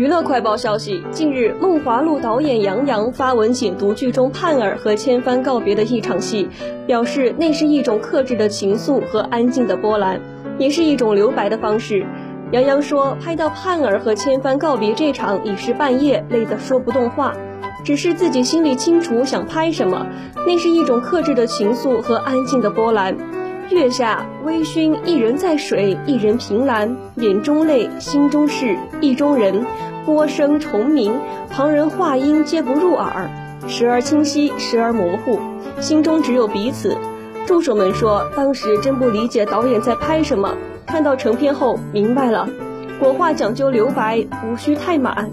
娱乐快报消息：近日，梦华录导演杨洋发文解读剧中盼儿和千帆告别的一场戏，表示那是一种克制的情愫和安静的波澜，也是一种留白的方式。杨洋说，拍到盼儿和千帆告别这场已是半夜，累得说不动话，只是自己心里清楚想拍什么，那是一种克制的情愫和安静的波澜。月下微醺，一人在水，一人凭栏，眼中泪，心中事，意中人。波声虫鸣，旁人话音皆不入耳，时而清晰，时而模糊，心中只有彼此。助手们说，当时真不理解导演在拍什么，看到成片后明白了，国画讲究留白，无需太满。